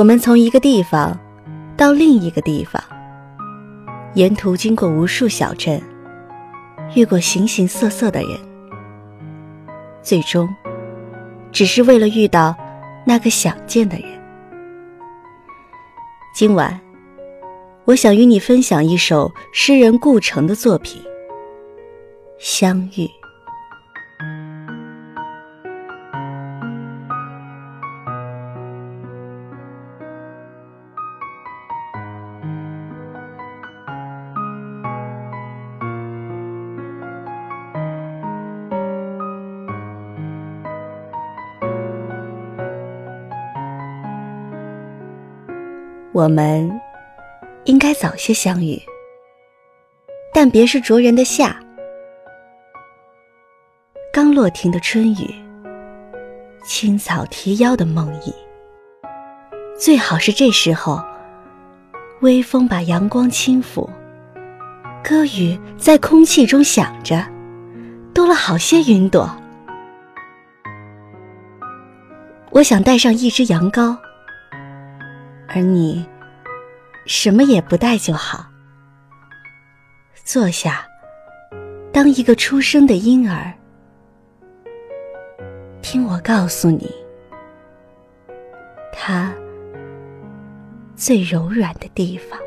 我们从一个地方到另一个地方，沿途经过无数小镇，遇过形形色色的人，最终只是为了遇到那个想见的人。今晚，我想与你分享一首诗人顾城的作品。相遇，我们应该早些相遇，但别是灼人的夏。刚落停的春雨，青草提腰的梦呓，最好是这时候，微风把阳光轻抚，歌语在空气中响着，多了好些云朵。我想带上一只羊羔，而你什么也不带就好，坐下，当一个出生的婴儿。听我告诉你，他最柔软的地方。